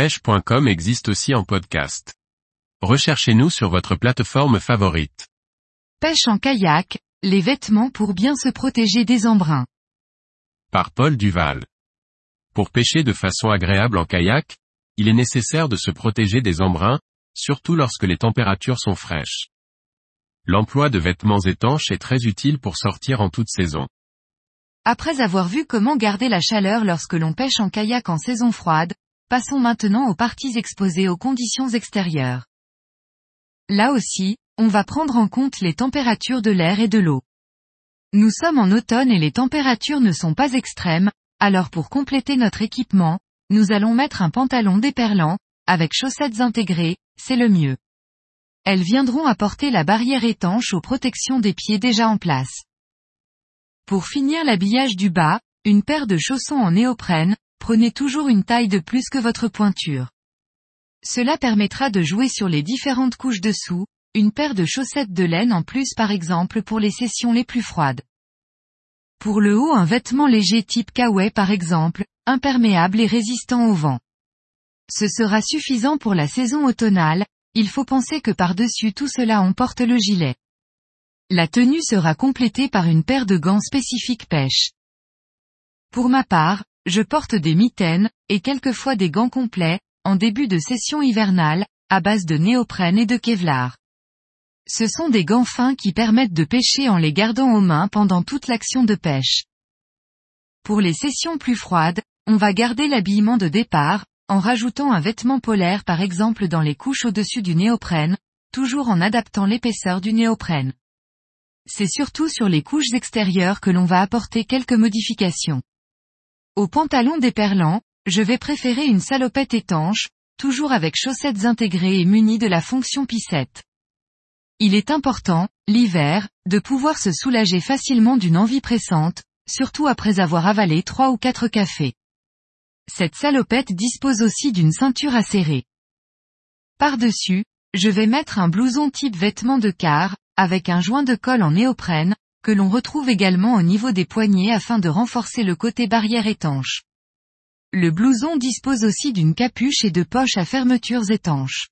pêche.com existe aussi en podcast. Recherchez-nous sur votre plateforme favorite. Pêche en kayak, les vêtements pour bien se protéger des embruns. Par Paul Duval. Pour pêcher de façon agréable en kayak, il est nécessaire de se protéger des embruns, surtout lorsque les températures sont fraîches. L'emploi de vêtements étanches est très utile pour sortir en toute saison. Après avoir vu comment garder la chaleur lorsque l'on pêche en kayak en saison froide, passons maintenant aux parties exposées aux conditions extérieures. Là aussi, on va prendre en compte les températures de l'air et de l'eau. Nous sommes en automne et les températures ne sont pas extrêmes, alors pour compléter notre équipement, nous allons mettre un pantalon déperlant, avec chaussettes intégrées, c'est le mieux. Elles viendront apporter la barrière étanche aux protections des pieds déjà en place. Pour finir l'habillage du bas, une paire de chaussons en néoprène, prenez toujours une taille de plus que votre pointure. Cela permettra de jouer sur les différentes couches dessous, une paire de chaussettes de laine en plus par exemple pour les sessions les plus froides. Pour le haut un vêtement léger type kawaii par exemple, imperméable et résistant au vent. Ce sera suffisant pour la saison automnale, il faut penser que par-dessus tout cela on porte le gilet. La tenue sera complétée par une paire de gants spécifiques pêche. Pour ma part, je porte des mitaines, et quelquefois des gants complets, en début de session hivernale, à base de néoprène et de kevlar. Ce sont des gants fins qui permettent de pêcher en les gardant aux mains pendant toute l'action de pêche. Pour les sessions plus froides, on va garder l'habillement de départ, en rajoutant un vêtement polaire par exemple dans les couches au-dessus du néoprène, toujours en adaptant l'épaisseur du néoprène c'est surtout sur les couches extérieures que l'on va apporter quelques modifications. Au pantalon déperlant, je vais préférer une salopette étanche, toujours avec chaussettes intégrées et munies de la fonction pissette. Il est important, l'hiver, de pouvoir se soulager facilement d'une envie pressante, surtout après avoir avalé trois ou quatre cafés. Cette salopette dispose aussi d'une ceinture acérée. Par-dessus, je vais mettre un blouson type vêtement de car, avec un joint de colle en néoprène, que l'on retrouve également au niveau des poignets afin de renforcer le côté barrière étanche. Le blouson dispose aussi d'une capuche et de poches à fermetures étanches.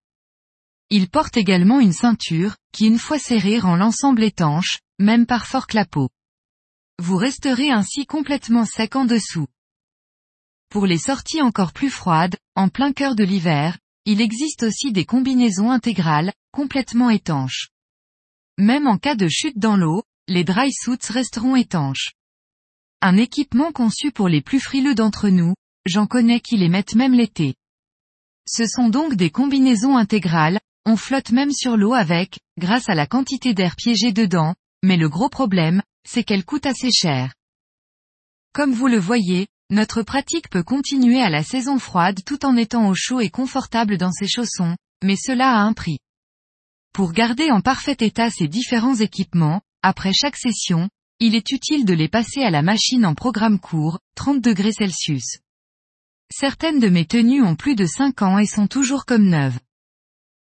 Il porte également une ceinture, qui une fois serrée rend l'ensemble étanche, même par fort clapot. Vous resterez ainsi complètement sec en dessous. Pour les sorties encore plus froides, en plein cœur de l'hiver, il existe aussi des combinaisons intégrales, complètement étanches. Même en cas de chute dans l'eau, les dry suits resteront étanches. Un équipement conçu pour les plus frileux d'entre nous, j'en connais qui les mettent même l'été. Ce sont donc des combinaisons intégrales, on flotte même sur l'eau avec, grâce à la quantité d'air piégé dedans, mais le gros problème, c'est qu'elles coûtent assez cher. Comme vous le voyez, notre pratique peut continuer à la saison froide tout en étant au chaud et confortable dans ses chaussons, mais cela a un prix. Pour garder en parfait état ces différents équipements, après chaque session, il est utile de les passer à la machine en programme court, 30 degrés Celsius. Certaines de mes tenues ont plus de 5 ans et sont toujours comme neuves.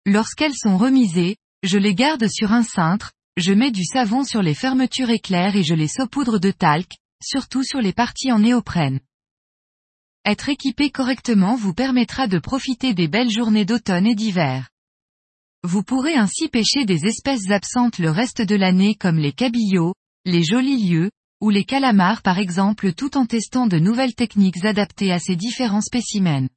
Lorsqu'elles sont remisées, je les garde sur un cintre, je mets du savon sur les fermetures éclairs et je les saupoudre de talc, surtout sur les parties en néoprène. Être équipé correctement vous permettra de profiter des belles journées d'automne et d'hiver. Vous pourrez ainsi pêcher des espèces absentes le reste de l'année comme les cabillots, les jolis lieux, ou les calamars par exemple tout en testant de nouvelles techniques adaptées à ces différents spécimens.